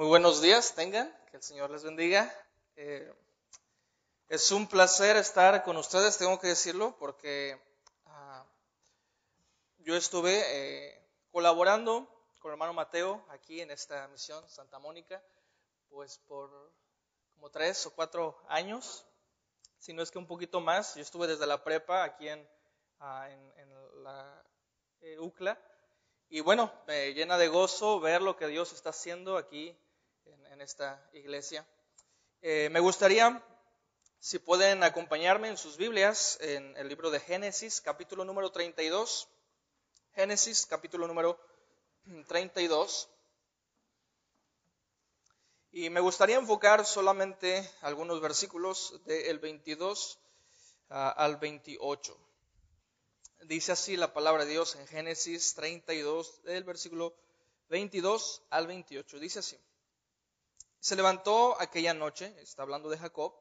Muy buenos días, tengan, que el Señor les bendiga. Eh, es un placer estar con ustedes, tengo que decirlo, porque ah, yo estuve eh, colaborando con el hermano Mateo aquí en esta misión Santa Mónica, pues por como tres o cuatro años, si no es que un poquito más. Yo estuve desde la prepa aquí en, ah, en, la eh, UCLA y bueno, me llena de gozo ver lo que Dios está haciendo aquí en, esta iglesia. Eh, me gustaría, si pueden acompañarme en sus Biblias, en el libro de Génesis, capítulo número 32. Génesis, capítulo número 32. Y me gustaría enfocar solamente algunos versículos del 22 ah, al 28. Dice así la palabra de Dios en Génesis 32, del versículo 22 al 28. Dice así. Se levantó aquella noche, está hablando de Jacob,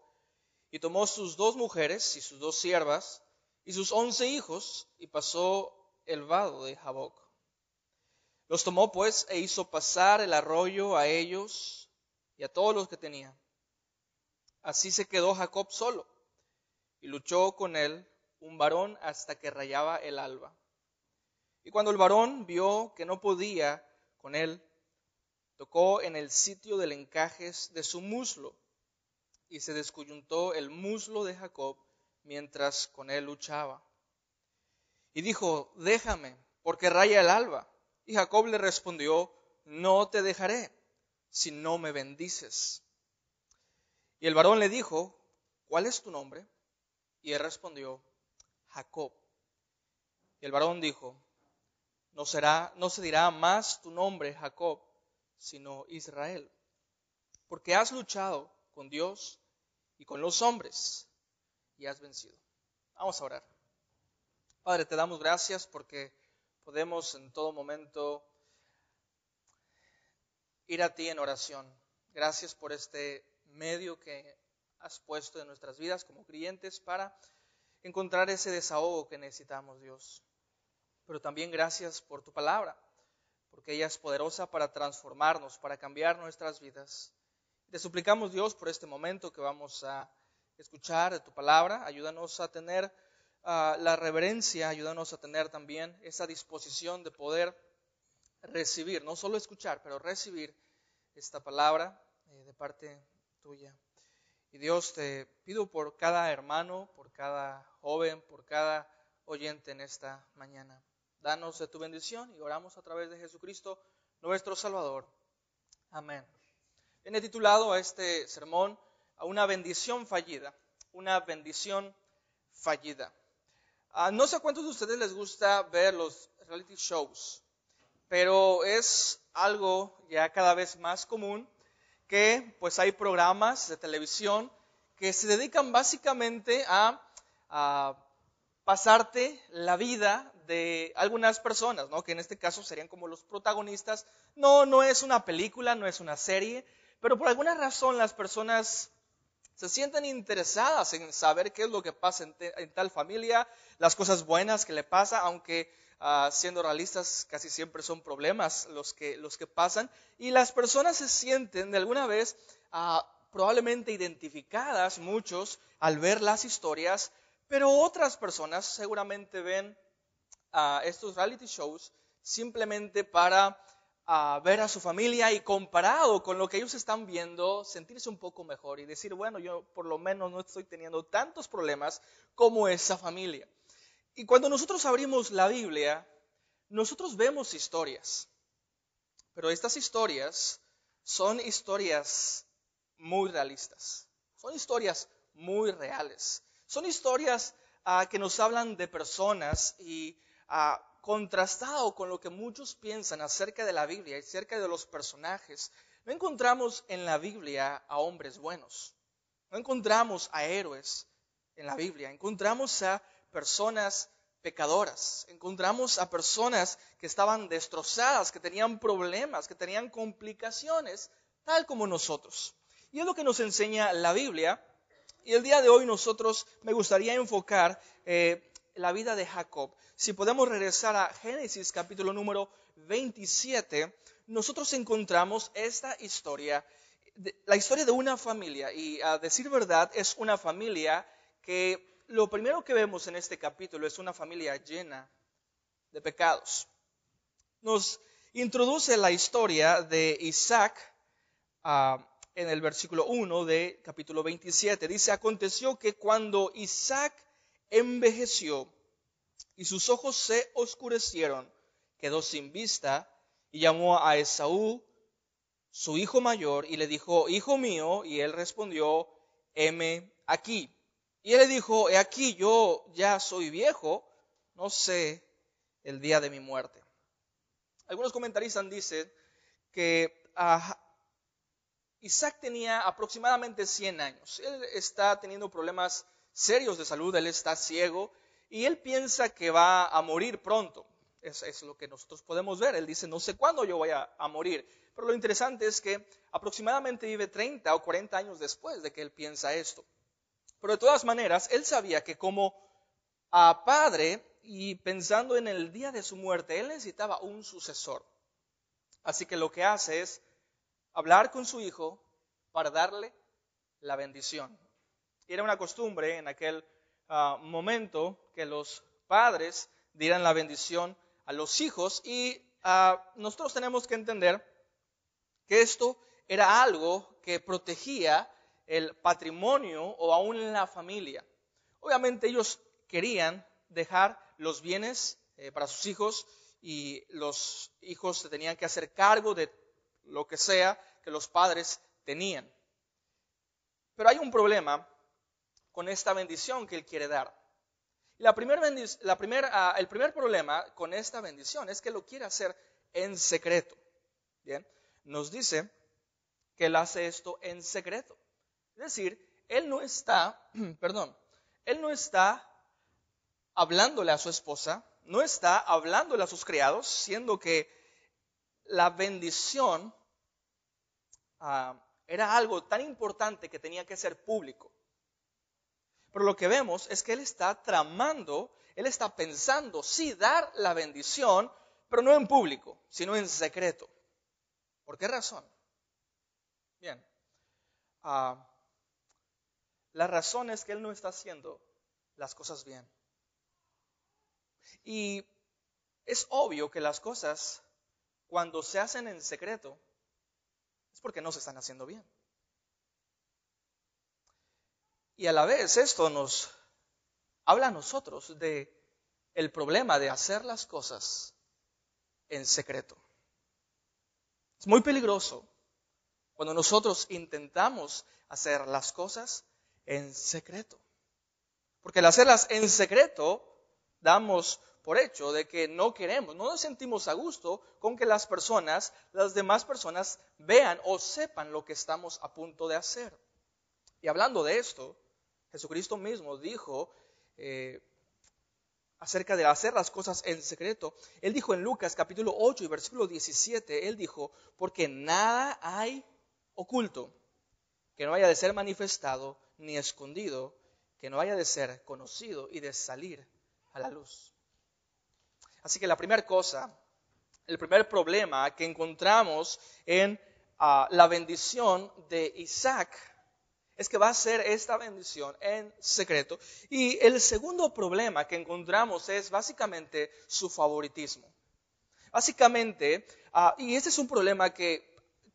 y tomó sus dos mujeres y sus dos siervas y sus once hijos y pasó el vado de Jaboc. Los tomó pues e hizo pasar el arroyo a ellos y a todos los que tenía. Así se quedó Jacob solo y luchó con él un varón hasta que rayaba el alba. Y cuando el varón vio que no podía con él, tocó en el sitio del encaje de su muslo y se descoyuntó el muslo de Jacob mientras con él luchaba. Y dijo, déjame, porque raya el alba. Y Jacob le respondió, no te dejaré si no me bendices. Y el varón le dijo, ¿cuál es tu nombre? Y él respondió, Jacob. Y el varón dijo, no será, no se dirá más tu nombre Jacob, sino Israel, porque has luchado con Dios y con los hombres y has vencido. Vamos a orar. Padre, te damos gracias porque podemos en todo momento ir a ti en oración. Gracias por este medio que has puesto en nuestras vidas como creyentes para encontrar ese desahogo que necesitamos, Dios. Pero también gracias por tu palabra, porque ella es poderosa para transformarnos, para cambiar nuestras vidas. Te suplicamos, Dios, por este momento que vamos a escuchar de tu palabra. Ayúdanos a tener ah, la reverencia, ayúdanos a tener también esa disposición de poder recibir, no solo escuchar, pero recibir esta palabra eh, de parte tuya. Y Dios, te pido por cada hermano, por cada joven, por cada oyente en esta mañana. Danos de tu bendición y oramos a través de Jesucristo, nuestro Salvador. Amén. He titulado a este sermón a una bendición fallida, una bendición fallida. Ah, no sé a cuántos de ustedes les gusta ver los reality shows, pero es algo ya cada vez más común que pues hay programas de televisión que se dedican básicamente a, pasarte la vida de algunas personas, ¿no? que en este caso serían como los protagonistas. No, no es una película, no es una serie, pero por alguna razón las personas se sienten interesadas en saber qué es lo que pasa en, tal familia, las cosas buenas que le pasa, aunque Ah, siendo realistas, casi siempre son problemas los que, los que pasan, y las personas se sienten de alguna vez ah, probablemente identificadas, muchos, al ver las historias, pero otras personas seguramente ven uh, estos reality shows simplemente para ver a su familia y comparado con lo que ellos están viendo, sentirse un poco mejor y decir, bueno, yo por lo menos no estoy teniendo tantos problemas como esa familia. Y cuando nosotros abrimos la Biblia, nosotros vemos historias. Pero estas historias son historias muy realistas. Son historias muy reales. Son historias ah, que nos hablan de personas y ah, contrastado con lo que muchos piensan acerca de la Biblia y acerca de los personajes, no encontramos en la Biblia a hombres buenos. No encontramos a héroes en la Biblia. Encontramos a personas pecadoras. Encontramos a personas que estaban destrozadas, que tenían problemas, que tenían complicaciones, tal como nosotros. Y es lo que nos enseña la Biblia. Y el día de hoy nosotros me gustaría enfocar eh, la vida de Jacob. Si podemos regresar a Génesis capítulo número 27, nosotros encontramos esta historia, la historia de una familia. Y a decir verdad, es una familia que lo primero que vemos en este capítulo es una familia llena de pecados. Nos introduce la historia de Isaac ah, en el versículo 1 de capítulo 27. Dice, aconteció que cuando Isaac envejeció y sus ojos se oscurecieron, quedó sin vista y llamó a Esaú, su hijo mayor, y le dijo, hijo mío, y él respondió, heme aquí. Y él le dijo, he aquí, yo ya soy viejo, no sé el día de mi muerte. Algunos comentaristas dicen que ah, Isaac tenía aproximadamente 100 años. Él está teniendo problemas serios de salud, él está ciego y él piensa que va a morir pronto. Es, es lo que nosotros podemos ver. Él dice, no sé cuándo yo voy a, a, morir. Pero lo interesante es que aproximadamente vive 30 o 40 años después de que él piensa esto. Pero de todas maneras, él sabía que como a padre y pensando en el día de su muerte, él necesitaba un sucesor. Así que lo que hace es hablar con su hijo para darle la bendición. Era una costumbre en aquel uh, momento que los padres dieran la bendición a los hijos y uh, nosotros tenemos que entender que esto era algo que protegía el patrimonio o aún la familia. Obviamente ellos querían dejar los bienes eh, para sus hijos y los hijos se tenían que hacer cargo de lo que sea que los padres tenían. Pero hay un problema con esta bendición que Él quiere dar. La la ah, el primer problema con esta bendición es que lo quiere hacer en secreto. Bien, nos dice que Él hace esto en secreto. Es decir, Él no está, perdón, Él no está hablándole a su esposa, no está hablándole a sus criados, siendo que la bendición ah, era algo tan importante que tenía que ser público. Pero lo que vemos es que él está tramando, él está pensando, sí, dar la bendición, pero no en público, sino en secreto. ¿Por qué razón? Bien, ah, la razón es que él no está haciendo las cosas bien. Y es obvio que las cosas, cuando se hacen en secreto, es porque no se están haciendo bien. Y a la vez esto nos habla a nosotros de el problema de hacer las cosas en secreto. Es muy peligroso cuando nosotros intentamos hacer las cosas en secreto. Porque al hacerlas en secreto damos por hecho de que no queremos, no nos sentimos a gusto con que las personas, las demás personas vean o sepan lo que estamos a punto de hacer. Y hablando de esto, Jesucristo mismo dijo eh, acerca de hacer las cosas en secreto. Él dijo en Lucas capítulo 8 y versículo 17, él dijo, porque nada hay oculto que no haya de ser manifestado ni escondido, que no haya de ser conocido y de salir a la luz. Así que la primera cosa, el primer problema que encontramos en ah, la bendición de Isaac es que va a ser esta bendición en secreto. Y el segundo problema que encontramos es básicamente su favoritismo. Básicamente, ah, y este es un problema que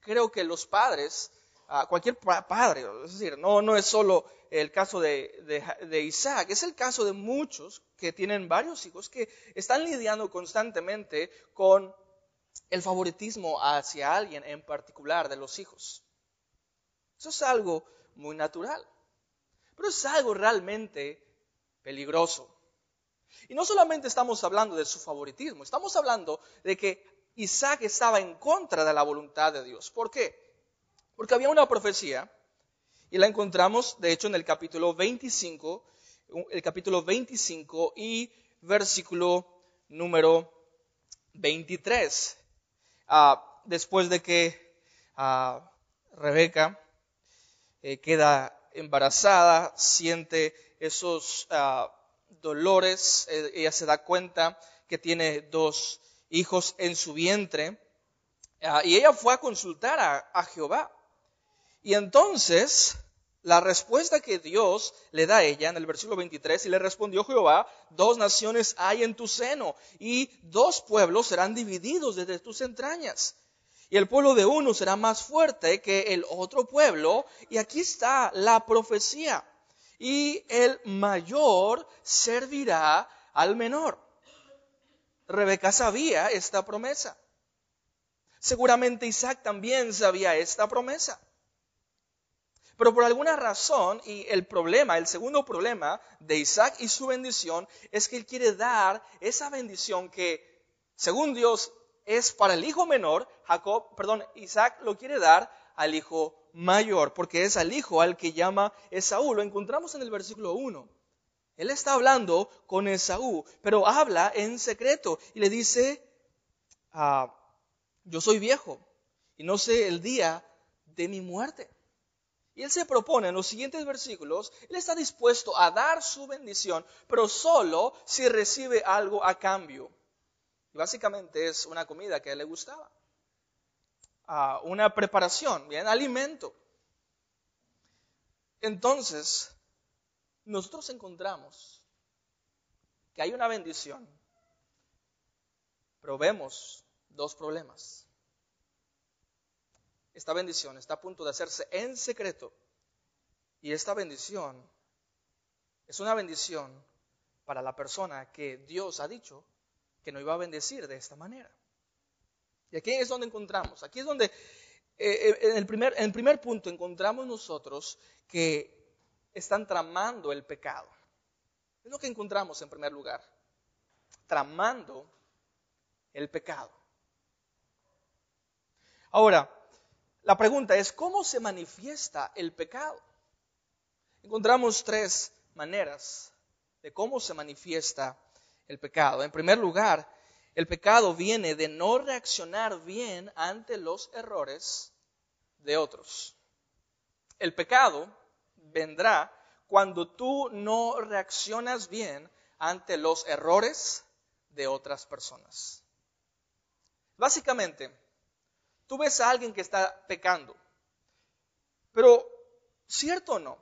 creo que los padres, ah, cualquier padre, es decir, no, no es solo el caso de, de, Isaac, es el caso de muchos que tienen varios hijos que están lidiando constantemente con el favoritismo hacia alguien en particular de los hijos. Eso es algo muy natural. Pero es algo realmente peligroso. Y no solamente estamos hablando de su favoritismo, estamos hablando de que Isaac estaba en contra de la voluntad de Dios. ¿Por qué? Porque había una profecía, y la encontramos, de hecho, en el capítulo 25, el capítulo 25 y versículo número 23. Ah, después de que ah, Rebeca eh, queda embarazada, siente esos, ah, dolores, eh, ella se da cuenta que tiene dos hijos en su vientre, ah, y ella fue a consultar a Jehová. Y entonces la respuesta que Dios le da a ella en el versículo 23, y le respondió Jehová, dos naciones hay en tu seno, y dos pueblos serán divididos desde tus entrañas. Y el pueblo de uno será más fuerte que el otro pueblo, y aquí está la profecía. Y el mayor servirá al menor. Rebeca sabía esta promesa. Seguramente Isaac también sabía esta promesa. Pero por alguna razón, y el problema, el segundo problema de Isaac y su bendición es que él quiere dar esa bendición que, según Dios, es para el hijo menor, Jacob, perdón, Isaac lo quiere dar al hijo mayor, porque es al hijo al que llama Esaú. Lo encontramos en el versículo 1. Él está hablando con Esaú, pero habla en secreto y le dice, ah, yo soy viejo y no sé el día de mi muerte. Y él se propone en los siguientes versículos, él está dispuesto a dar su bendición, pero solo si recibe algo a cambio. Y básicamente es una comida que a él le gustaba, ah, una preparación, bien, alimento. Entonces, nosotros encontramos que hay una bendición, pero vemos dos problemas esta bendición está a punto de hacerse en secreto. Y esta bendición es una bendición para la persona que Dios ha dicho que no iba a bendecir de esta manera. Y aquí es donde encontramos, aquí es donde, eh, eh, en, el primer, en el primer punto encontramos nosotros que están tramando el pecado. Es lo que encontramos en primer lugar, tramando el pecado. Ahora, la pregunta es, ¿cómo se manifiesta el pecado? Encontramos tres maneras de cómo se manifiesta el pecado. En primer lugar, el pecado viene de no reaccionar bien ante los errores de otros. El pecado vendrá cuando tú no reaccionas bien ante los errores de otras personas. Básicamente, Tú ves a alguien que está pecando. Pero, ¿cierto o no?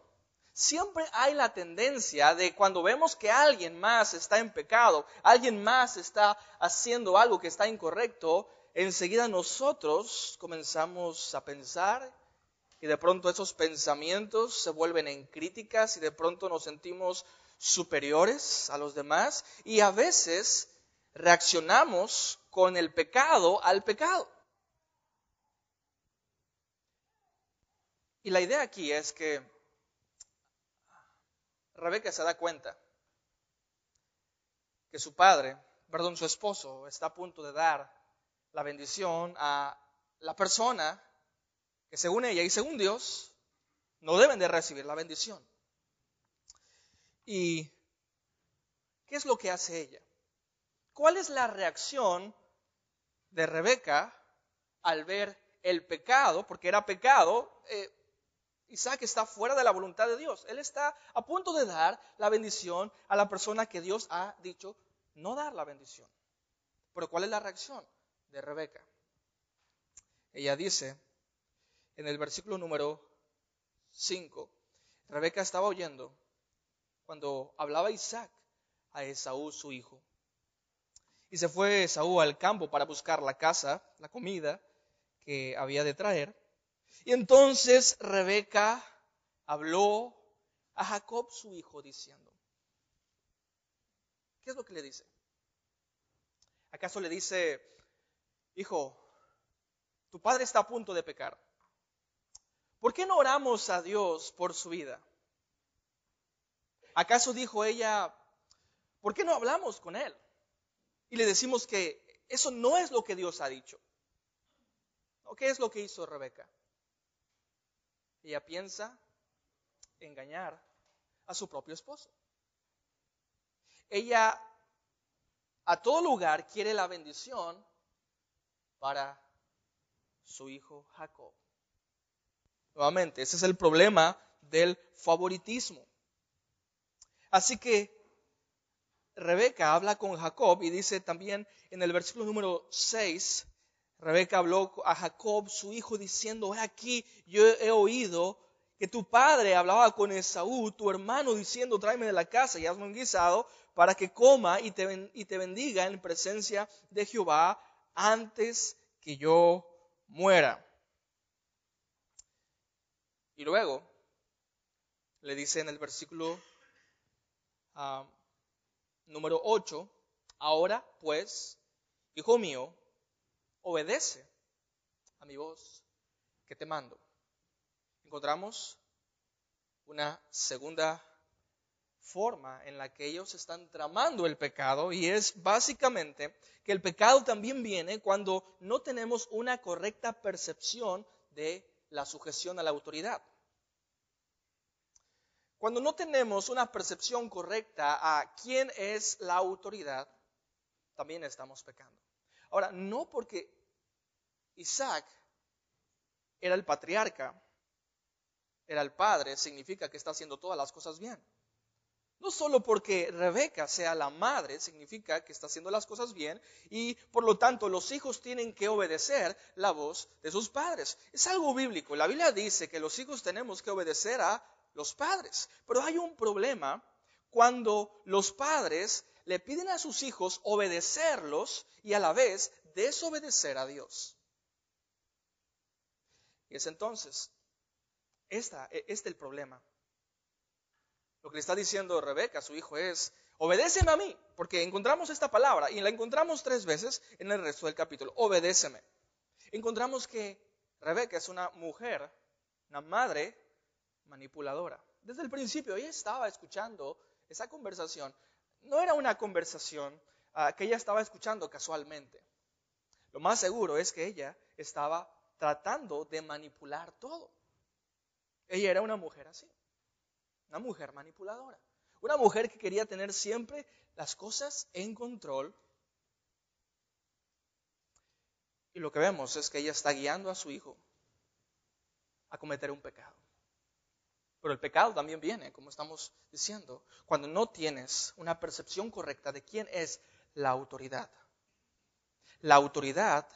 Siempre hay la tendencia de cuando vemos que alguien más está en pecado, alguien más está haciendo algo que está incorrecto, enseguida nosotros comenzamos a pensar y de pronto esos pensamientos se vuelven en críticas y de pronto nos sentimos superiores a los demás y a veces reaccionamos con el pecado al pecado. Y la idea aquí es que Rebeca se da cuenta que su padre, perdón, su esposo está a punto de dar la bendición a la persona que según ella y según Dios no deben de recibir la bendición. ¿Y qué es lo que hace ella? ¿Cuál es la reacción de Rebeca al ver el pecado? Porque era pecado. Eh, Isaac está fuera de la voluntad de Dios. Él está a punto de dar la bendición a la persona que Dios ha dicho no dar la bendición. Pero ¿cuál es la reacción de Rebeca? Ella dice en el versículo número 5, Rebeca estaba oyendo cuando hablaba Isaac a Esaú, su hijo. Y se fue Esaú al campo para buscar la casa, la comida que había de traer. Y entonces Rebeca habló a Jacob, su hijo, diciendo, ¿qué es lo que le dice? ¿Acaso le dice, hijo, tu padre está a punto de pecar? ¿Por qué no oramos a Dios por su vida? ¿Acaso dijo ella, ¿por qué no hablamos con él? Y le decimos que eso no es lo que Dios ha dicho. ¿O qué es lo que hizo Rebeca? Ella piensa engañar a su propio esposo. Ella a todo lugar quiere la bendición para su hijo Jacob. Nuevamente, ese es el problema del favoritismo. Así que Rebeca habla con Jacob y dice también en el versículo número 6, Rebeca habló a Jacob, su hijo, diciendo, aquí yo he oído que tu padre hablaba con Esaú, tu hermano, diciendo, tráeme de la casa y hazme un guisado para que coma y te, y te bendiga en presencia de Jehová antes que yo muera. Y luego le dice en el versículo ah, número 8, ahora pues, hijo mío, obedece a mi voz que te mando. Encontramos una segunda forma en la que ellos están tramando el pecado y es básicamente que el pecado también viene cuando no tenemos una correcta percepción de la sujeción a la autoridad. Cuando no tenemos una percepción correcta a quién es la autoridad, también estamos pecando. Ahora, no porque Isaac era el patriarca, era el padre, significa que está haciendo todas las cosas bien. No solo porque Rebeca sea la madre, significa que está haciendo las cosas bien y por lo tanto los hijos tienen que obedecer la voz de sus padres. Es algo bíblico. La Biblia dice que los hijos tenemos que obedecer a los padres. Pero hay un problema cuando los padres le piden a sus hijos obedecerlos y a la vez desobedecer a Dios. Y es entonces, esta, e, este el problema. Lo que le está diciendo Rebeca a su hijo es, obedéceme a mí, porque encontramos esta palabra y la encontramos tres veces en el resto del capítulo, obedéceme. Encontramos que Rebeca es una mujer, una madre manipuladora. Desde el principio ella estaba escuchando esa conversación no era una conversación ah, que ella estaba escuchando casualmente. Lo más seguro es que ella estaba tratando de manipular todo. Ella era una mujer así, una mujer manipuladora, una mujer que quería tener siempre las cosas en control. Y lo que vemos es que ella está guiando a su hijo a cometer un pecado. Pero el pecado también viene, como estamos diciendo, cuando no tienes una percepción correcta de quién es la autoridad. La autoridad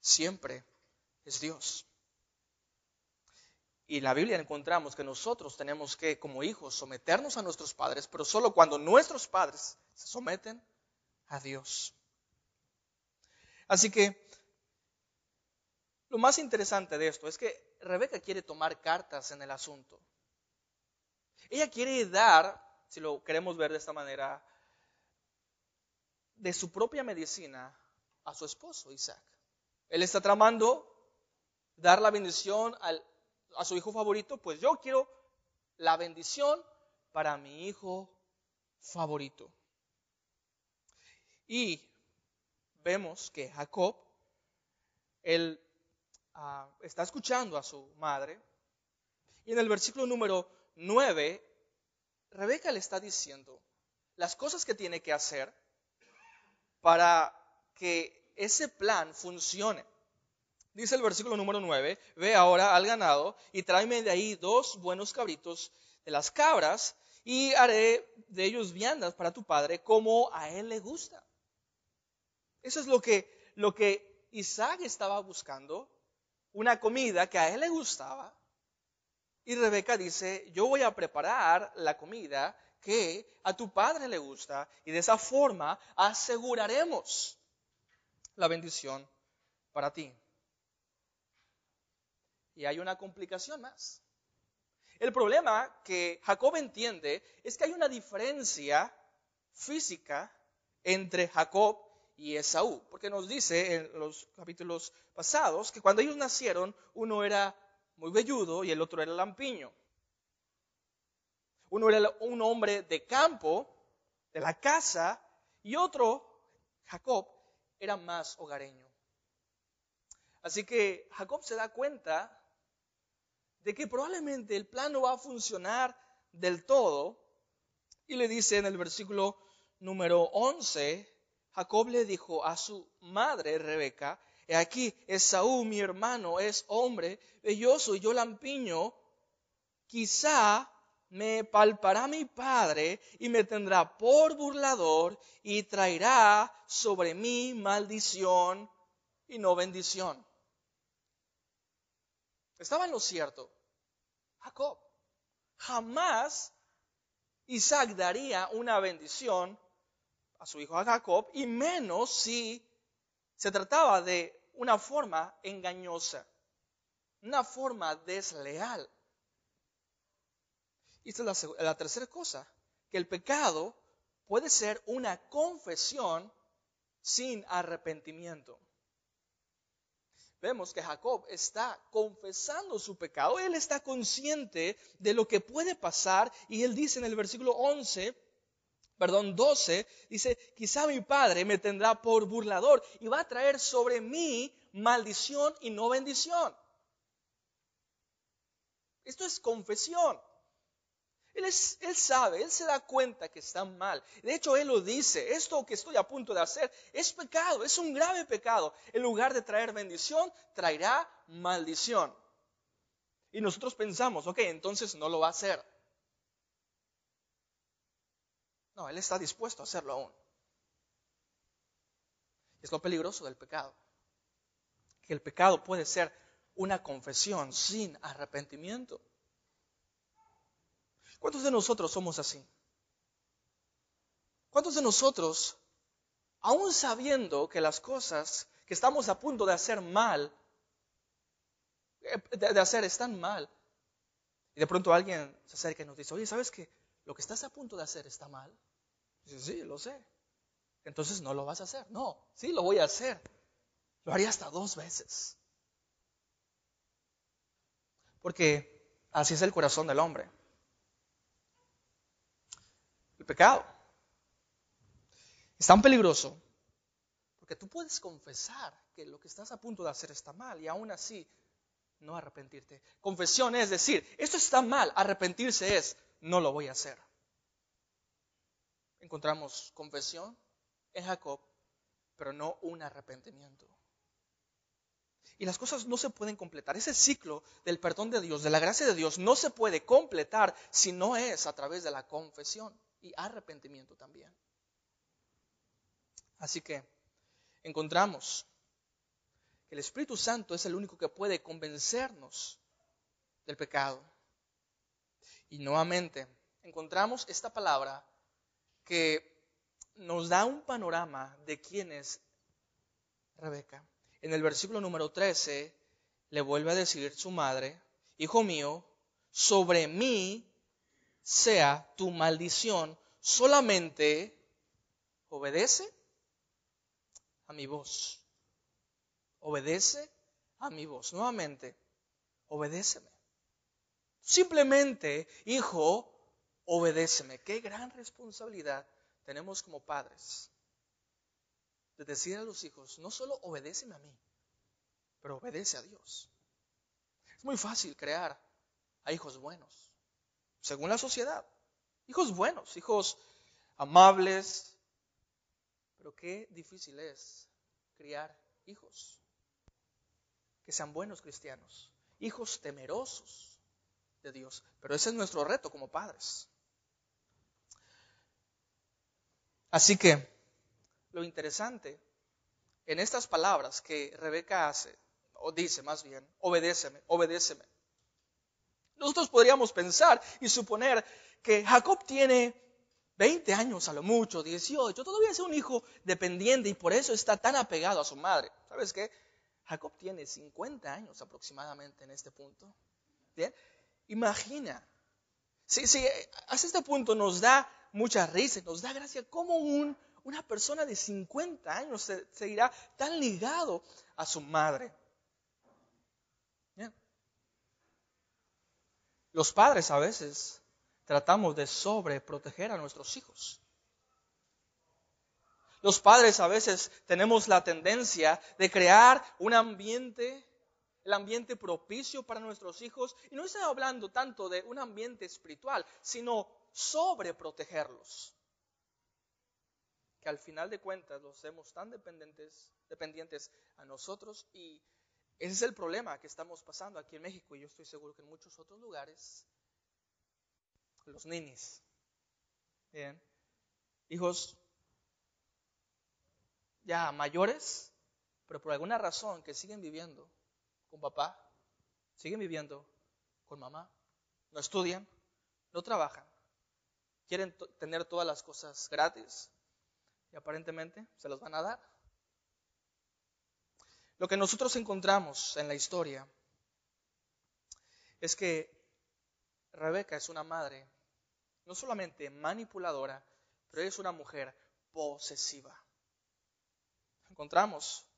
siempre es Dios. Y en la Biblia encontramos que nosotros tenemos que, como hijos, someternos a nuestros padres, pero solo cuando nuestros padres se someten a Dios. Así que lo más interesante de esto es que Rebeca quiere tomar cartas en el asunto. Ella quiere dar, si lo queremos ver de esta manera, de su propia medicina a su esposo Isaac. Él está tramando dar la bendición a su hijo favorito, pues yo quiero la bendición para mi hijo favorito. Y vemos que Jacob, él ah, está escuchando a su madre, y en el versículo número 9, Rebeca le está diciendo las cosas que tiene que hacer para que ese plan funcione. Dice el versículo número 9, ve ahora al ganado y tráeme de ahí dos buenos cabritos de las cabras y haré de ellos viandas para tu padre como a él le gusta. Eso es lo que, lo que Isaac estaba buscando, una comida que a él le gustaba y Rebeca dice, yo voy a preparar la comida que a tu padre le gusta y de esa forma aseguraremos la bendición para ti. Y hay una complicación más. El problema que Jacob entiende es que hay una diferencia física entre Jacob y Esaú, porque nos dice en los capítulos pasados que cuando ellos nacieron uno era muy velludo y el otro era lampiño. Uno era un hombre de campo, de la casa, y otro, Jacob, era más hogareño. Así que Jacob se da cuenta de que probablemente el plan no va a funcionar del todo y le dice en el versículo número 11, Jacob le dijo a su madre Rebeca, aquí, Esaú, mi hermano, es hombre belloso y yo lampiño. Quizá me palpará mi padre y me tendrá por burlador y traerá sobre mí maldición y no bendición. Estaba en lo cierto. Jacob. Jamás Isaac daría una bendición a su hijo Jacob y menos si se trataba de una forma engañosa, una forma desleal. Y esta es la, tercera cosa, que el pecado puede ser una confesión sin arrepentimiento. Vemos que Jacob está confesando su pecado, él está consciente de lo que puede pasar y él dice en el versículo 11, perdón, 12, dice, quizá mi padre me tendrá por burlador y va a traer sobre mí maldición y no bendición. Esto es confesión. Él, sabe, él se da cuenta que está mal. De hecho, él lo dice, esto que estoy a punto de hacer es pecado, es un grave pecado. En lugar de traer bendición, traerá maldición. Y nosotros pensamos, ok, entonces no lo va a hacer. No, él está dispuesto a hacerlo aún. Es lo peligroso del pecado. Que el pecado puede ser una confesión sin arrepentimiento. ¿Cuántos de nosotros somos así? ¿Cuántos de nosotros, aún sabiendo que las cosas que estamos a punto de hacer mal, eh, de, hacer están mal, y de pronto alguien se acerca y nos dice, oye, ¿sabes que lo que estás a punto de hacer está mal? Dice, sí, lo sé. Entonces no lo vas a hacer. No, sí, lo voy a hacer. Lo haría hasta dos veces. Porque así es el corazón del hombre el pecado. Es tan peligroso porque tú puedes confesar que lo que estás a punto de hacer está mal y aún así no arrepentirte. Confesión es decir, esto está mal, arrepentirse es, no lo voy a hacer. Encontramos confesión en Jacob, pero no un arrepentimiento. Y las cosas no se pueden completar. Ese ciclo del perdón de Dios, de la gracia de Dios, no se puede completar si no es a través de la confesión y arrepentimiento también. Así que encontramos que el Espíritu Santo es el único que puede convencernos del pecado. Y nuevamente encontramos esta palabra que nos da un panorama de quién es Rebeca. En el versículo número 13 le vuelve a decir su madre, Hijo mío, sobre mí sea tu maldición, solamente obedece a mi voz. Obedece a mi voz. Nuevamente, obedéceme. Simplemente, hijo, obedéceme. Qué gran responsabilidad tenemos como padres de decir a los hijos, no solo obedéceme a mí, pero obedece a Dios. Es muy fácil crear a hijos buenos según la sociedad. Hijos buenos, hijos amables, pero qué difícil es criar hijos que sean buenos cristianos, hijos temerosos de Dios. Pero ese es nuestro reto como padres. Así que lo interesante en estas palabras que Rebeca hace, o dice más bien, obedéceme, obedéceme, nosotros podríamos pensar y suponer que Jacob tiene 20 años a lo mucho, 18, todavía es un hijo dependiente y por eso está tan apegado a su madre. ¿Sabes qué? Jacob tiene 50 años aproximadamente en este punto. ¿Bien? Imagina, si, si hasta este punto nos da mucha risa, nos da gracia, como un, una persona de 50 años se, se irá tan ligado a su madre. Los padres a veces tratamos de sobreproteger a nuestros hijos. Los padres a veces tenemos la tendencia de crear un ambiente, el ambiente propicio para nuestros hijos. Y no estoy hablando tanto de un ambiente espiritual, sino sobreprotegerlos. Que al final de cuentas los hacemos tan dependientes, dependientes a nosotros y ese es el problema que estamos pasando aquí en México y yo estoy seguro que en muchos otros lugares. los ninis. Hijos ya mayores, pero por alguna razón que siguen viviendo con papá, siguen viviendo con mamá, no estudian, no trabajan, quieren tener todas las cosas gratis y aparentemente se las van a dar. Lo que nosotros encontramos en la historia es que Rebeca es una madre no solamente manipuladora, pero es una mujer posesiva. Encontramos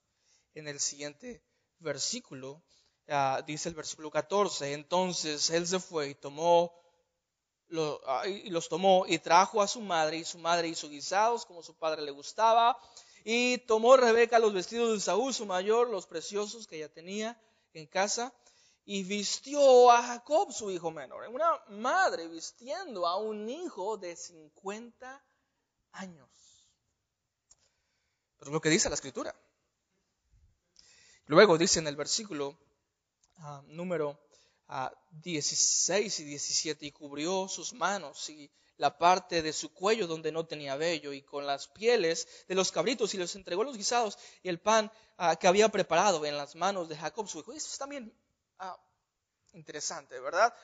en el siguiente versículo, ah, dice el versículo 14, entonces él se fue y tomó ah, y los tomó y trajo a su madre y su madre hizo guisados como su padre le gustaba y tomó Rebeca los vestidos de Saúl su mayor los preciosos que ella tenía en casa y vistió a Jacob, su hijo menor. Una madre vistiendo a un hijo de 50 años. Pero es lo que dice la escritura. Luego dice en el versículo ah, número 16 ah, y 17, y cubrió sus manos y la parte de su cuello donde no tenía vello, y con las pieles de los cabritos, y los entregó los guisados y el pan ah, que había preparado en las manos de Jacob, su hijo. Eso es también Ah, interesante, ¿verdad?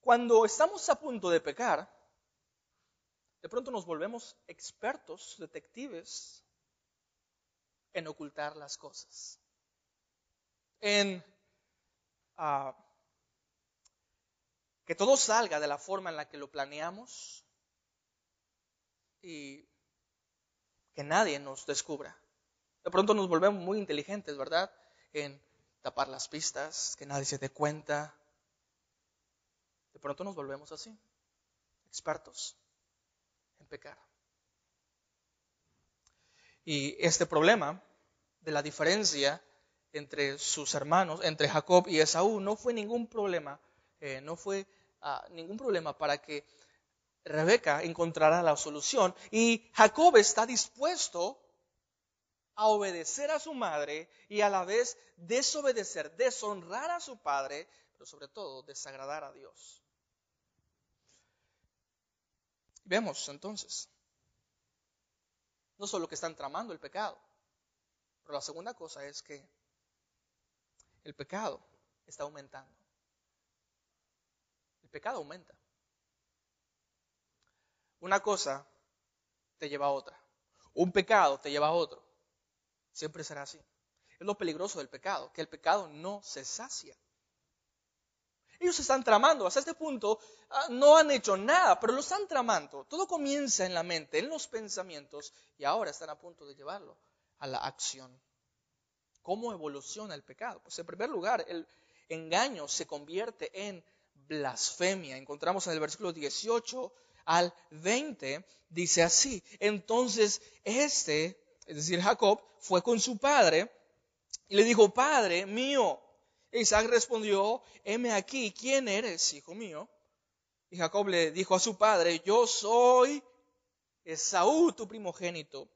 Cuando estamos a punto de pecar, de pronto nos volvemos expertos, detectives, en ocultar las cosas, en que todo salga de la forma en la que lo planeamos y que nadie nos descubra. De pronto nos volvemos muy inteligentes, ¿verdad? En tapar las pistas, que nadie se dé cuenta. De pronto nos volvemos así, expertos en pecar. Y este problema de la diferencia entre sus hermanos, entre Jacob y Esaú, no fue ningún problema, eh, no fue ah, ningún problema para que Rebeca encontrara la solución. Y Jacob está dispuesto a obedecer a su madre y a la vez desobedecer, deshonrar a su padre, pero sobre todo desagradar a Dios. Vemos entonces, no solo que están tramando el pecado, pero la segunda cosa es que el pecado está aumentando. El pecado aumenta. Una cosa te lleva a otra. Un pecado te lleva a otro. Siempre será así. Es lo peligroso del pecado, que el pecado no se sacia. Ellos están tramando, hasta este punto ah, no han hecho nada, pero lo están tramando. Todo comienza en la mente, en los pensamientos, y ahora están a punto de llevarlo a la acción. ¿Cómo evoluciona el pecado? Pues en primer lugar, el engaño se convierte en blasfemia. Encontramos en el versículo 18 al 20, dice así, entonces este es decir, Jacob, fue con su padre y le dijo, Padre mío. Isaac respondió, heme aquí, ¿quién eres, hijo mío? Y Jacob le dijo a su padre, yo soy Esaú, tu primogénito.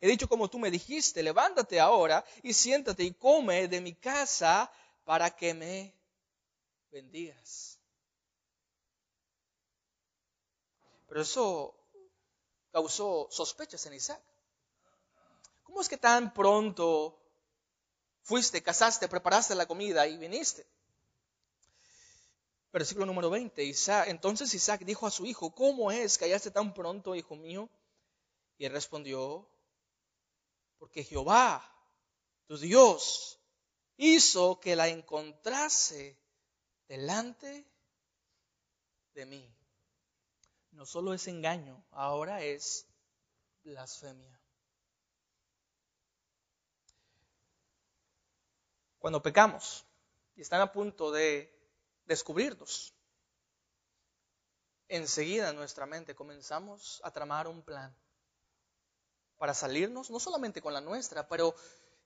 He dicho como tú me dijiste, levántate ahora y siéntate y come de mi casa para que me bendigas. Pero eso causó sospechas en Isaac. ¿Cómo es que tan pronto fuiste, casaste, preparaste la comida y viniste? Versículo número 20. Isaac, entonces Isaac dijo a su hijo, ¿cómo es que hallaste tan pronto, hijo mío? Y él respondió, porque Jehová, tu Dios, hizo que la encontrase delante de mí. No solo es engaño, ahora es blasfemia. cuando pecamos y están a punto de descubrirnos, enseguida en nuestra mente comenzamos a tramar un plan para salirnos, no solamente con la nuestra, pero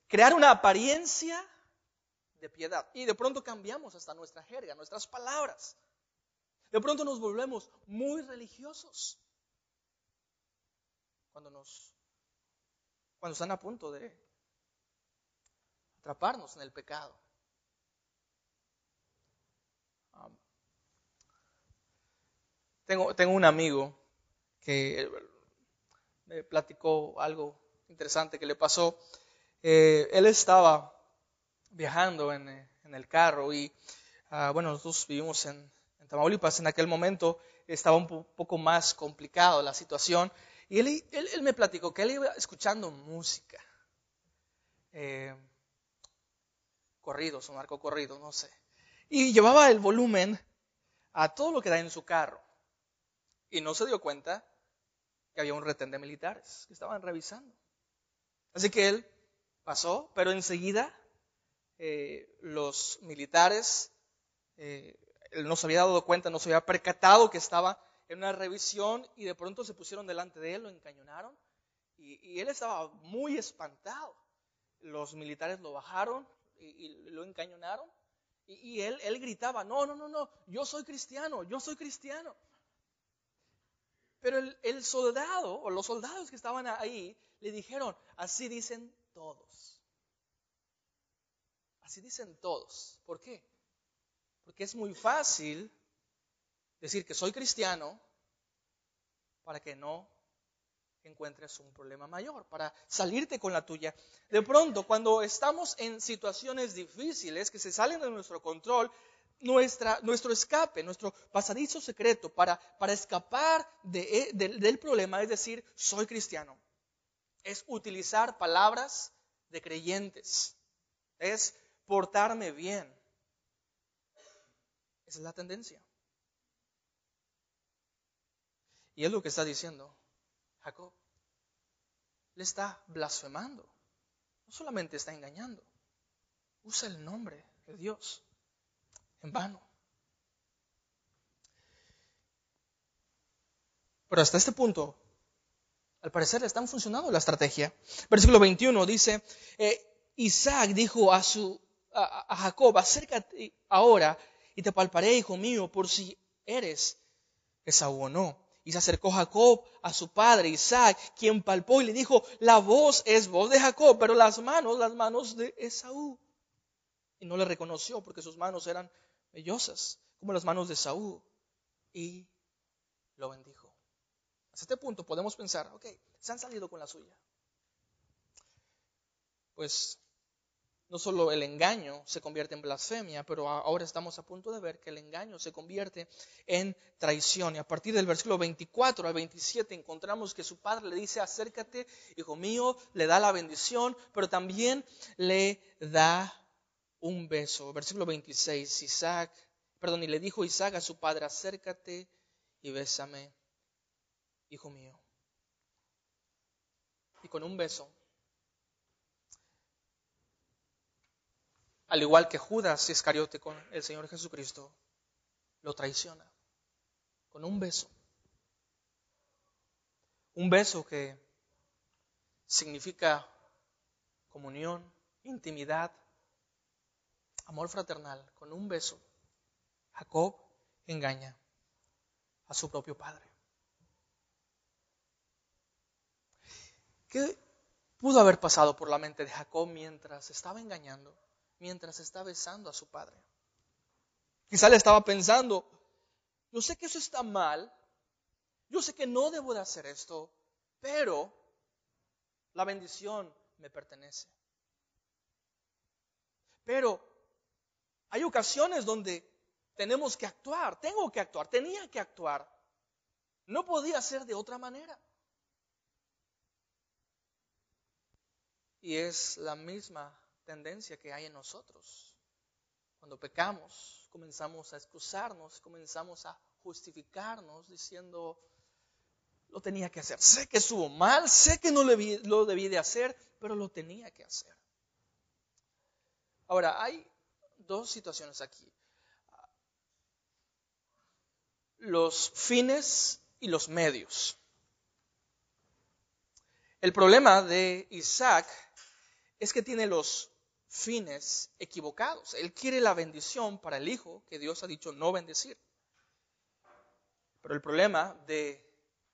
crear una apariencia de piedad. Y de pronto cambiamos hasta nuestra jerga, nuestras palabras. De pronto nos volvemos muy religiosos cuando nos cuando están a punto de atraparnos en el pecado. tengo, tengo un amigo que platicó algo interesante que le pasó. Eh, él estaba viajando en, en el carro y, ah, bueno, nosotros vivimos en, Tamaulipas. En aquel momento estaba un poco más complicado la situación y él, me platicó que él iba escuchando música. Eh, corridos o narcocorridos, no sé. Y llevaba el volumen a todo lo que da en su carro. Y no se dio cuenta que había un retén de militares que estaban revisando. Así que él pasó, pero enseguida eh, los militares, eh, él no se había dado cuenta, no se había percatado que estaba en una revisión y de pronto se pusieron delante de él, lo encañonaron y, él estaba muy espantado. Los militares lo bajaron y, lo encañonaron y, y él, él gritaba, no, no, no, no, yo soy cristiano, yo soy cristiano. Pero el, soldado o los soldados que estaban ahí le dijeron, así dicen todos. Así dicen todos. ¿Por qué? Porque es muy fácil decir que soy cristiano para que no encuentres un problema mayor, para salirte con la tuya. De pronto, cuando estamos en situaciones difíciles que se salen de nuestro control, nuestra, nuestro escape, nuestro pasadizo secreto para, para escapar de, de, del problema, es decir, soy cristiano, es utilizar palabras de creyentes, es portarme bien. Esa es la tendencia. Y es lo que está diciendo Jacob. Le está blasfemando. No solamente está engañando, usa el nombre de Dios en vano. Pero hasta este punto, al parecer, le están funcionando la estrategia. Versículo 21 dice, eh, Isaac dijo a, su, a, a Jacob, acércate ahora y te palparé, hijo mío, por si eres Esaú o no. Y se acercó Jacob a su padre Isaac, quien palpó y le dijo, la voz es voz de Jacob, pero las manos, las manos de Esaú. Y no le reconoció porque sus manos eran vellosas, como las manos de Saúl, y lo bendijo. Hasta este punto podemos pensar, ok, se han salido con la suya. Pues no solo el engaño se convierte en blasfemia, pero ahora estamos a punto de ver que el engaño se convierte en traición. Y a partir del versículo 24 al 27 encontramos que su padre le dice, acércate, hijo mío, le da la bendición, pero también le da un beso. Versículo 26, Isaac, perdón, y le dijo Isaac a su padre, acércate y bésame, hijo mío. Y con un beso, al igual que Judas Iscariote con el Señor Jesucristo, lo traiciona. Con un beso. Un beso que significa comunión, intimidad, amor fraternal, con un beso, Jacob engaña a su propio padre. ¿Qué pudo haber pasado por la mente de Jacob mientras estaba engañando, mientras estaba besando a su padre? Quizá le estaba pensando, yo sé que eso está mal, yo sé que no debo de hacer esto, pero la bendición me pertenece. Pero hay ocasiones donde tenemos que actuar, tengo que actuar, tenía que actuar. No podía ser de otra manera. Y es la misma tendencia que hay en nosotros. Cuando pecamos, comenzamos a excusarnos, comenzamos a justificarnos diciendo, lo tenía que hacer. Sé que estuvo mal, sé que no lo debí de hacer, pero lo tenía que hacer. Ahora, hay dos situaciones aquí. Los fines y los medios. El problema de Isaac es que tiene los fines equivocados. Él quiere la bendición para el hijo que Dios ha dicho no bendecir. Pero el problema de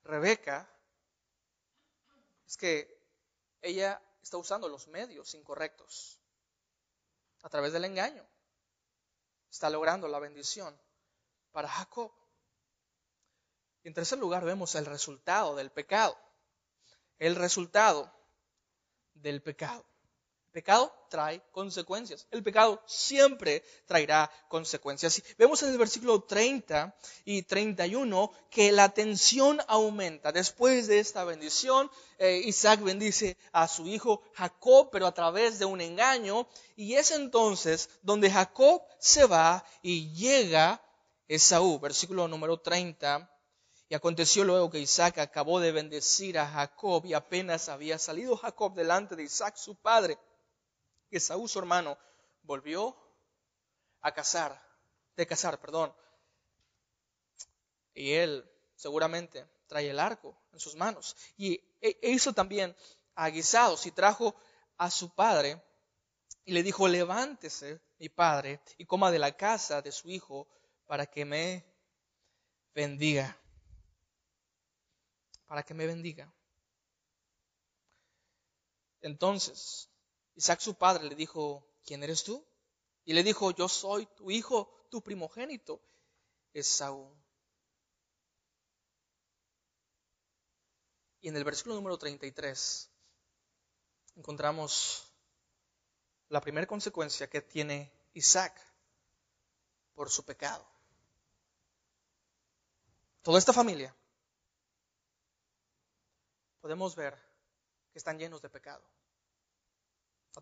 Rebeca es que ella está usando los medios incorrectos a través del engaño está logrando la bendición para Jacob. En tercer lugar, vemos el resultado del pecado. El resultado del pecado. Pecado trae consecuencias. El pecado siempre traerá consecuencias. Vemos en el versículo 30 y 31 que la tensión aumenta. Después de esta bendición, eh, Isaac bendice a su hijo Jacob, pero a través de un engaño. Y es entonces donde Jacob se va y llega Esaú. Versículo número 30 y aconteció luego que Isaac acabó de bendecir a Jacob y apenas había salido Jacob delante de Isaac su padre, Esaú su hermano volvió a cazar, de cazar, perdón. Y él seguramente trae el arco en sus manos. Y e, e hizo también aguisados y trajo a su padre y le dijo, levántese mi padre y coma de la casa de su hijo para que me bendiga para que me bendiga. Entonces, Isaac su padre le dijo, ¿quién eres tú? Y le dijo, yo soy tu hijo, tu primogénito, Esaú. Y en el versículo número 33 encontramos la primera consecuencia que tiene Isaac por su pecado. Toda esta familia podemos ver que están llenos de pecado.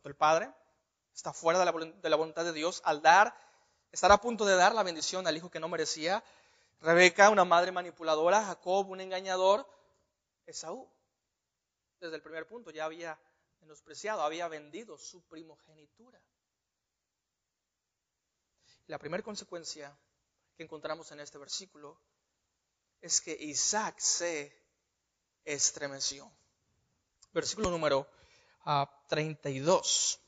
El Padre está fuera de la, voluntad de Dios al dar, estar a punto de dar la bendición al hijo que no merecía. Rebeca, una madre manipuladora, Jacob, un engañador, Esaú. Desde el primer punto ya había menospreciado, había vendido su primogenitura. La primera consecuencia que encontramos en este versículo es que Isaac se estremeció. Versículo número 32. Ah,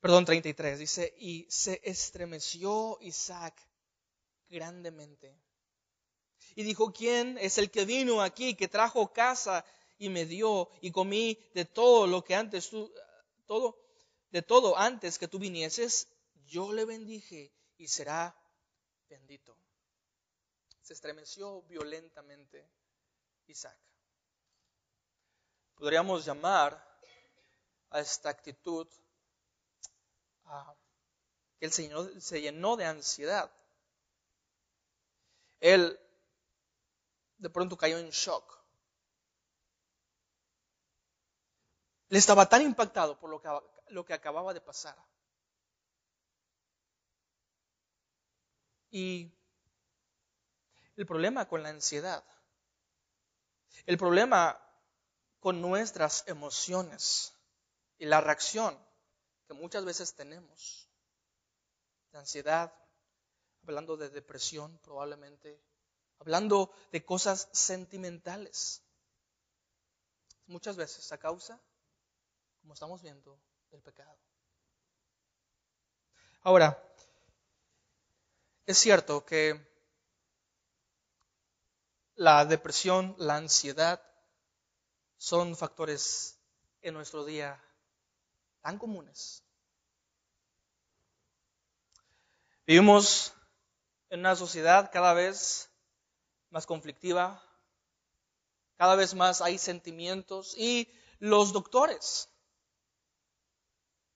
Perdón, 33. Dice, y se estremeció Isaac grandemente. Y dijo, ¿quién es el que vino aquí, que trajo casa y me dio y comí de todo lo que antes tú, todo, de todo antes que tú vinieses? Yo le bendije y será bendito. Se estremeció violentamente. Isaac. Podríamos llamar a esta actitud que él se llenó, de ansiedad. Él de pronto cayó en shock. Él estaba tan impactado por lo que, lo que acababa de pasar. Y el problema con la ansiedad el problema con nuestras emociones y la reacción que muchas veces tenemos de ansiedad, hablando de depresión probablemente, hablando de cosas sentimentales, muchas veces a causa, como estamos viendo, del pecado. Ahora, es cierto que la depresión, la ansiedad son factores en nuestro día tan comunes. Vivimos en una sociedad cada vez más conflictiva, cada vez más hay sentimientos y los doctores,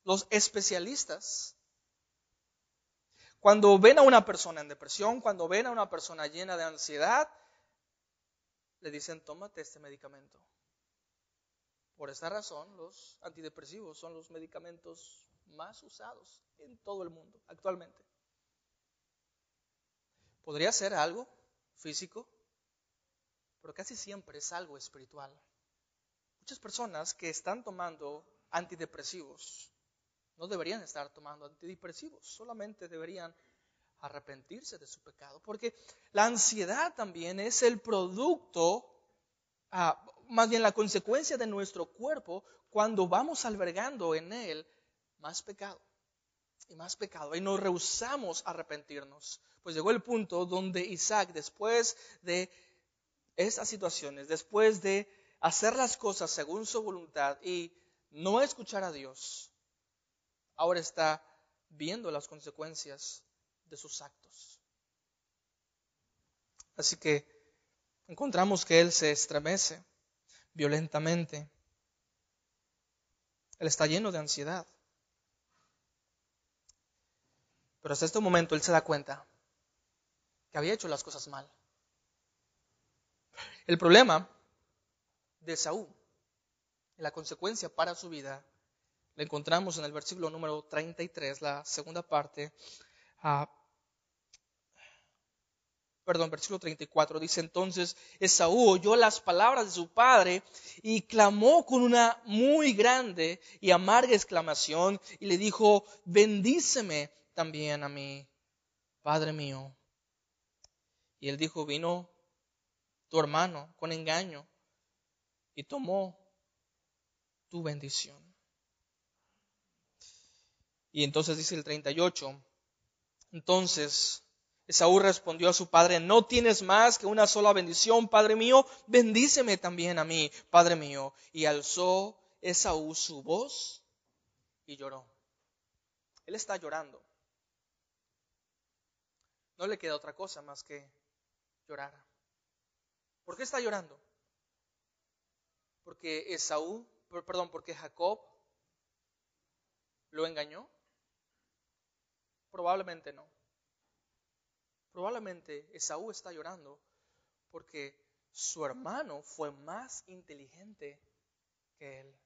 los especialistas, cuando ven a una persona en depresión, cuando ven a una persona llena de ansiedad, le dicen, tómate este medicamento. Por esta razón, los antidepresivos son los medicamentos más usados en todo el mundo actualmente. Podría ser algo físico, pero casi siempre es algo espiritual. Muchas personas que están tomando antidepresivos no deberían estar tomando antidepresivos, solamente deberían arrepentirse de su pecado, porque la ansiedad también es el producto, ah, más bien la consecuencia de nuestro cuerpo cuando vamos albergando en él más pecado y más pecado y nos rehusamos a arrepentirnos. Pues llegó el punto donde Isaac, después de esas situaciones, después de hacer las cosas según su voluntad y no escuchar a Dios, ahora está viendo las consecuencias de sus actos. Así que encontramos que él se estremece violentamente. Él está lleno de ansiedad. Pero hasta este momento él se da cuenta que había hecho las cosas mal. El problema de Saúl, la consecuencia para su vida, la encontramos en el versículo número 33, la segunda parte. Perdón, versículo 34, dice entonces, Esaú oyó las palabras de su padre y clamó con una muy grande y amarga exclamación y le dijo, bendíceme también a mí, Padre mío. Y él dijo, vino tu hermano con engaño y tomó tu bendición. Y entonces dice el 38, entonces Esaú respondió a su padre, no tienes más que una sola bendición, Padre mío, bendíceme también a mí, Padre mío. Y alzó Esaú su voz y lloró. Él está llorando. No le queda otra cosa más que llorar. ¿Por qué está llorando? Porque Esaú, perdón, porque Jacob lo engañó. Probablemente no. Probablemente Esaú está llorando porque su hermano fue más inteligente que él.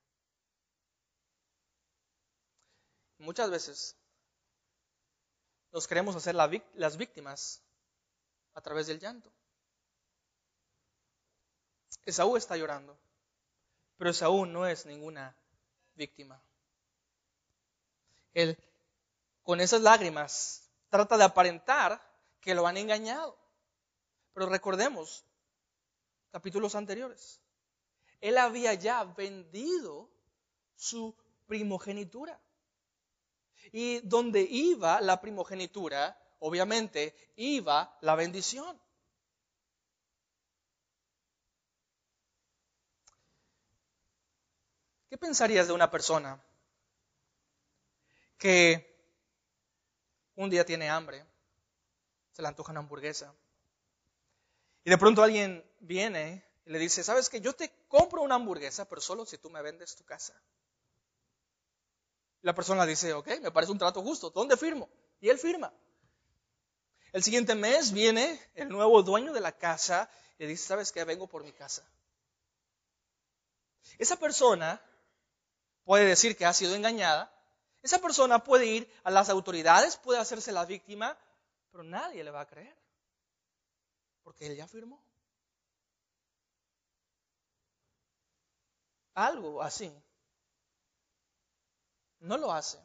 Muchas veces nos queremos hacer las víctimas a través del llanto. Esaú está llorando, pero Esaú no es ninguna víctima. Él, con esas lágrimas, trata de aparentar que lo han engañado. Pero recordemos capítulos anteriores. Él había ya vendido su primogenitura. Y donde iba la primogenitura, obviamente iba la bendición. ¿Qué pensarías de una persona que un día tiene hambre, se le antoja una hamburguesa, y de pronto alguien viene y le dice, sabes que yo te compro una hamburguesa, pero solo si tú me vendes tu casa? La persona dice, ok, me parece un trato justo, ¿dónde firmo? Y él firma. El siguiente mes viene el nuevo dueño de la casa y le dice, ¿sabes qué? Vengo por mi casa. Esa persona puede decir que ha sido engañada. Esa persona puede ir a las autoridades, puede hacerse la víctima, pero nadie le va a creer. Porque él ya firmó. Algo así. No lo hace.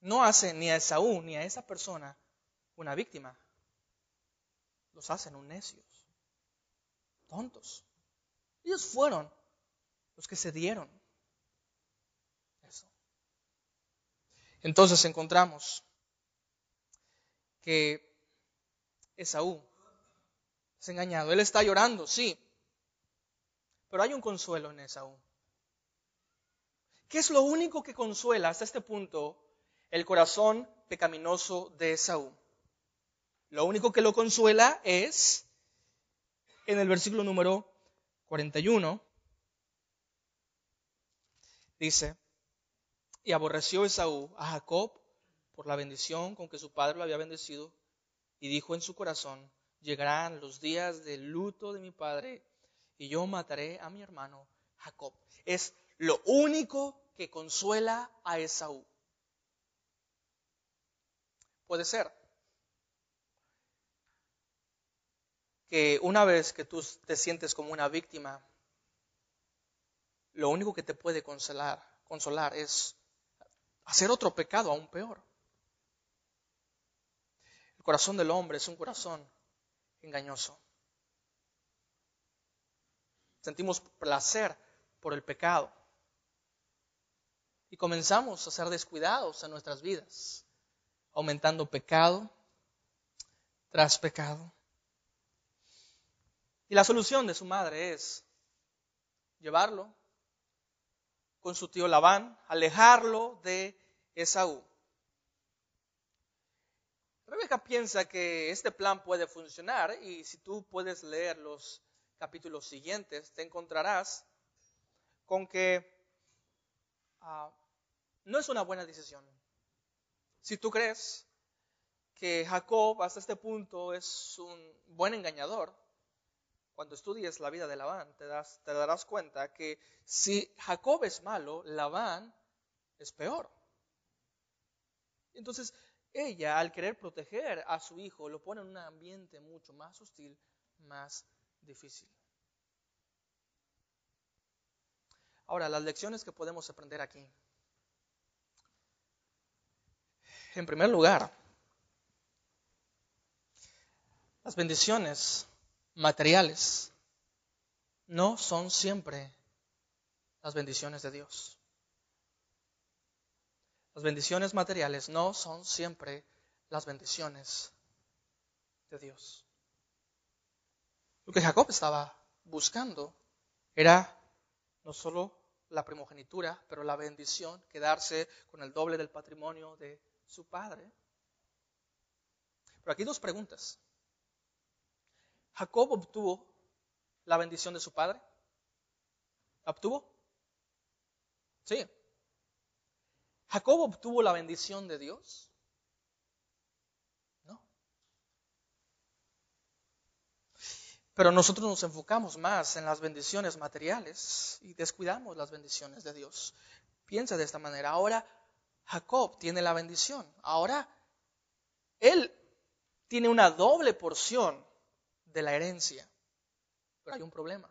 No hace ni a Esaú ni a esa persona una víctima. Los hacen un necios, tontos. Ellos fueron los que se dieron Entonces encontramos que Esaú es engañado. Él está llorando, sí, pero hay un consuelo en Esaú. ¿Qué es lo único que consuela hasta este punto el corazón pecaminoso de Esaú? Lo único que lo consuela es en el versículo número 41. Dice, y aborreció Esaú a Jacob por la bendición con que su padre lo había bendecido, y dijo en su corazón, llegarán los días del luto de mi padre, y yo mataré a mi hermano Jacob. Es lo único que consuela a Esaú. Puede ser que una vez que tú te sientes como una víctima, lo único que te puede consolar, consolar es hacer otro pecado aún peor. El corazón del hombre es un corazón engañoso. Sentimos placer por el pecado. Y comenzamos a ser descuidados en nuestras vidas, aumentando pecado tras pecado. Y la solución de su madre es llevarlo con su tío Labán, alejarlo de Esaú. Pareja piensa que este plan puede funcionar y si tú puedes leer los capítulos siguientes, te encontrarás con que ah, no es una buena decisión. Si tú crees que Jacob hasta este punto es un buen engañador, cuando estudies la vida de Labán te, te darás cuenta que si Jacob es malo, Labán es peor. Entonces, ella, al querer proteger a su hijo, lo pone en un ambiente mucho más hostil, más difícil. Ahora, las lecciones que podemos aprender aquí. En primer lugar, las bendiciones materiales no son siempre las bendiciones de Dios. Las bendiciones materiales no son siempre las bendiciones de Dios. Lo que Jacob estaba buscando era no solo la primogenitura, pero la bendición, quedarse con el doble del patrimonio de su padre. Pero aquí dos preguntas. ¿Jacob obtuvo la bendición de su padre? ¿Obtuvo? Sí. ¿Jacob obtuvo la bendición de Dios? No. Pero nosotros nos enfocamos más en las bendiciones materiales y descuidamos las bendiciones de Dios. Piensa de esta manera. Ahora Jacob tiene la bendición. Ahora él tiene una doble porción de la herencia. Pero hay un problema,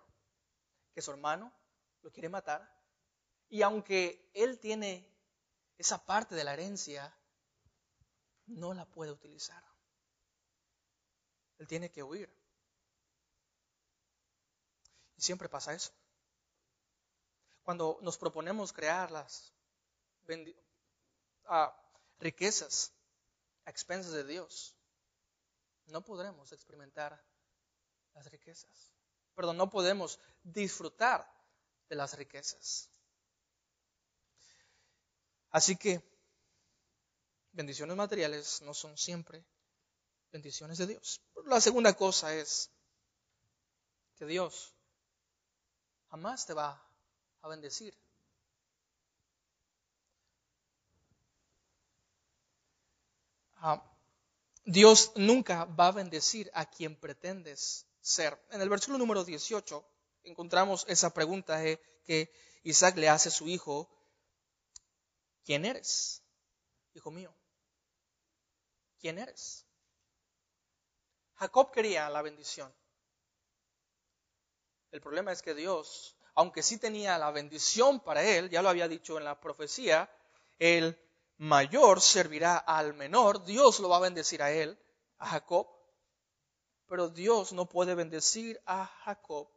que su hermano lo quiere matar. Y aunque él tiene esa parte de la herencia no la puede utilizar. Él tiene que huir. Y siempre pasa eso. Cuando nos proponemos crear las riquezas a expensas de Dios, no podremos experimentar las riquezas. Perdón, no podemos disfrutar de las riquezas. Así que bendiciones materiales no son siempre bendiciones de Dios. La segunda cosa es que Dios jamás te va a bendecir. Ah, Dios nunca va a bendecir a quien pretendes ser. En el versículo número 18 encontramos esa pregunta que Isaac le hace a su hijo ¿Quién eres? Hijo mío. ¿Quién eres? Jacob quería la bendición. El problema es que Dios, aunque sí tenía la bendición para él, ya lo había dicho en la profecía, el mayor servirá al menor, Dios lo va a bendecir a él, a Jacob, pero Dios no puede bendecir a Jacob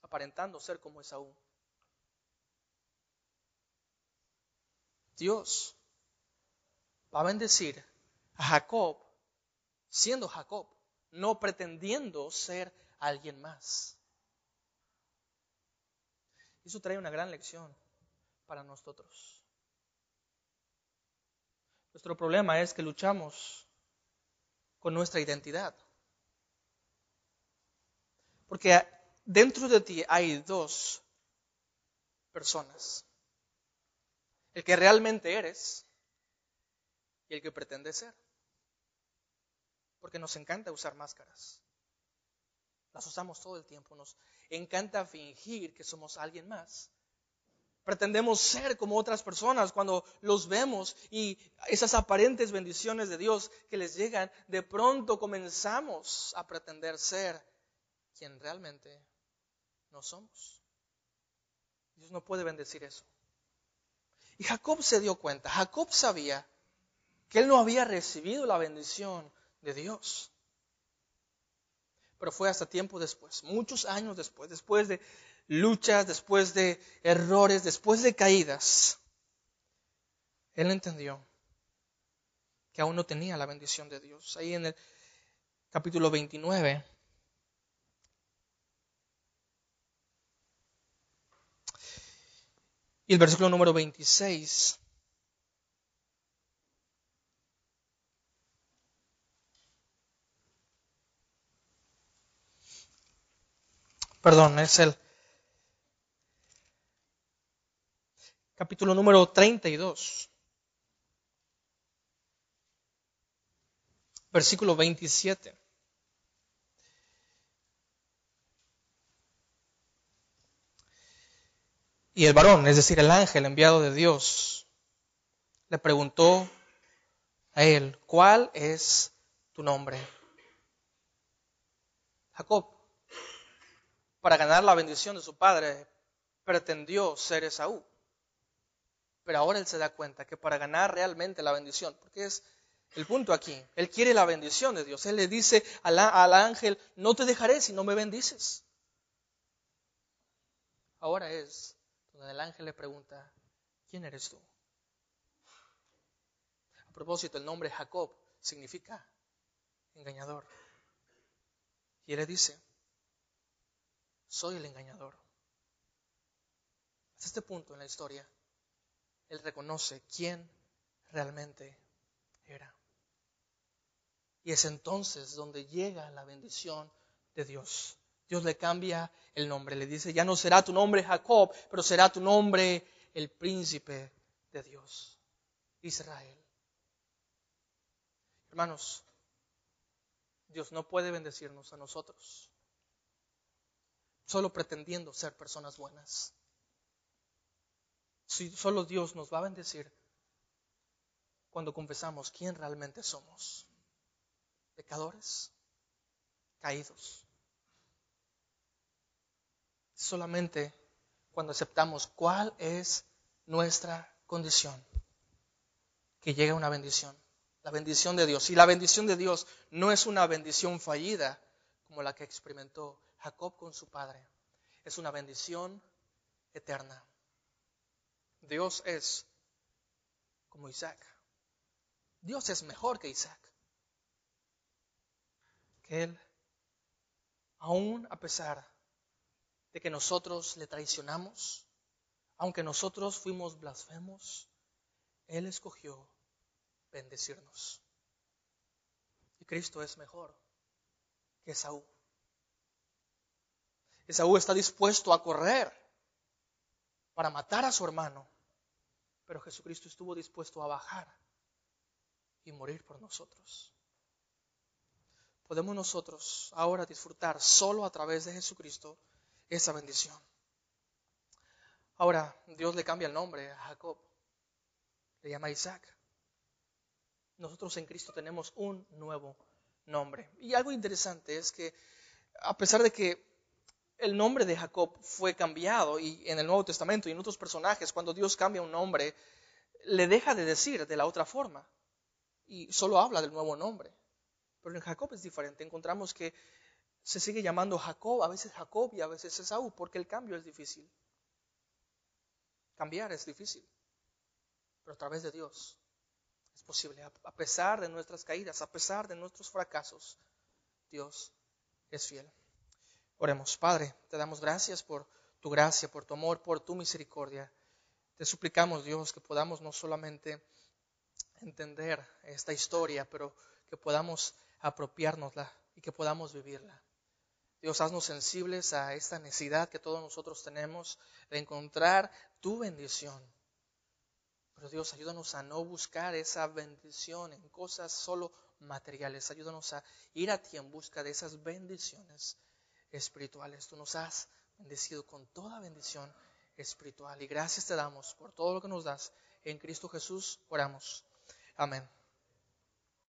aparentando ser como Esaú. Dios va a bendecir a Jacob siendo Jacob, no pretendiendo ser alguien más. Eso trae una gran lección para nosotros. Nuestro problema es que luchamos con nuestra identidad. Porque dentro de ti hay dos personas el que realmente eres y el que pretende ser. Porque nos encanta usar máscaras. Las usamos todo el tiempo. Nos encanta fingir que somos alguien más. Pretendemos ser como otras personas cuando los vemos y esas aparentes bendiciones de Dios que les llegan, de pronto comenzamos a pretender ser quien realmente no somos. Dios no puede bendecir eso. Y Jacob se dio cuenta, Jacob sabía que él no había recibido la bendición de Dios. Pero fue hasta tiempo después, muchos años después, después de luchas, después de errores, después de caídas, él entendió que aún no tenía la bendición de Dios. Ahí en el capítulo 29 Y el versículo número 26. Perdón, es el capítulo número 32. Versículo 27. Y el varón, es decir, el ángel enviado de Dios, le preguntó a él, ¿cuál es tu nombre? Jacob, para ganar la bendición de su padre, pretendió ser Esaú. Pero ahora él se da cuenta que para ganar realmente la bendición, porque es el punto aquí, él quiere la bendición de Dios. Él le dice al, al ángel, no te dejaré si no me bendices. Ahora es donde el ángel le pregunta, ¿quién eres tú? A propósito, el nombre Jacob significa engañador. Y él le dice, soy el engañador. Hasta este punto en la historia, él reconoce quién realmente era. Y es entonces donde llega la bendición de Dios. Dios le cambia el nombre, le dice, ya no será tu nombre Jacob, pero será tu nombre el príncipe de Dios, Israel. Hermanos, Dios no puede bendecirnos a nosotros solo pretendiendo ser personas buenas. Si solo Dios nos va a bendecir cuando confesamos quién realmente somos. Pecadores, caídos, solamente cuando aceptamos cuál es nuestra condición, que llega una bendición, la bendición de Dios. Y la bendición de Dios no es una bendición fallida como la que experimentó Jacob con su padre. Es una bendición eterna. Dios es como Isaac. Dios es mejor que Isaac. Que Él, aún a pesar de que nosotros le traicionamos, aunque nosotros fuimos blasfemos, Él escogió bendecirnos. Y Cristo es mejor que Saúl. Esaú está dispuesto a correr para matar a su hermano, pero Jesucristo estuvo dispuesto a bajar y morir por nosotros. Podemos nosotros ahora disfrutar solo a través de Jesucristo esa bendición. Ahora Dios le cambia el nombre a Jacob, le llama Isaac. Nosotros en Cristo tenemos un nuevo nombre. Y algo interesante es que a pesar de que el nombre de Jacob fue cambiado y en el Nuevo Testamento y en otros personajes, cuando Dios cambia un nombre, le deja de decir de la otra forma y solo habla del nuevo nombre. Pero en Jacob es diferente. Encontramos que se sigue llamando Jacob, a veces Jacob y a veces Esaú, porque el cambio es difícil. Cambiar es difícil, pero a través de Dios es posible. A pesar de nuestras caídas, a pesar de nuestros fracasos, Dios es fiel. Oremos, Padre, te damos gracias por tu gracia, por tu amor, por tu misericordia. Te suplicamos, Dios, que podamos no solamente entender esta historia, pero que podamos apropiárnosla y que podamos vivirla. Dios, haznos sensibles a esta necesidad que todos nosotros tenemos de encontrar tu bendición. Pero Dios, ayúdanos a no buscar esa bendición en cosas solo materiales. Ayúdanos a ir a ti en busca de esas bendiciones espirituales. Tú nos has bendecido con toda bendición espiritual. Y gracias te damos por todo lo que nos das. En Cristo Jesús oramos. Amén.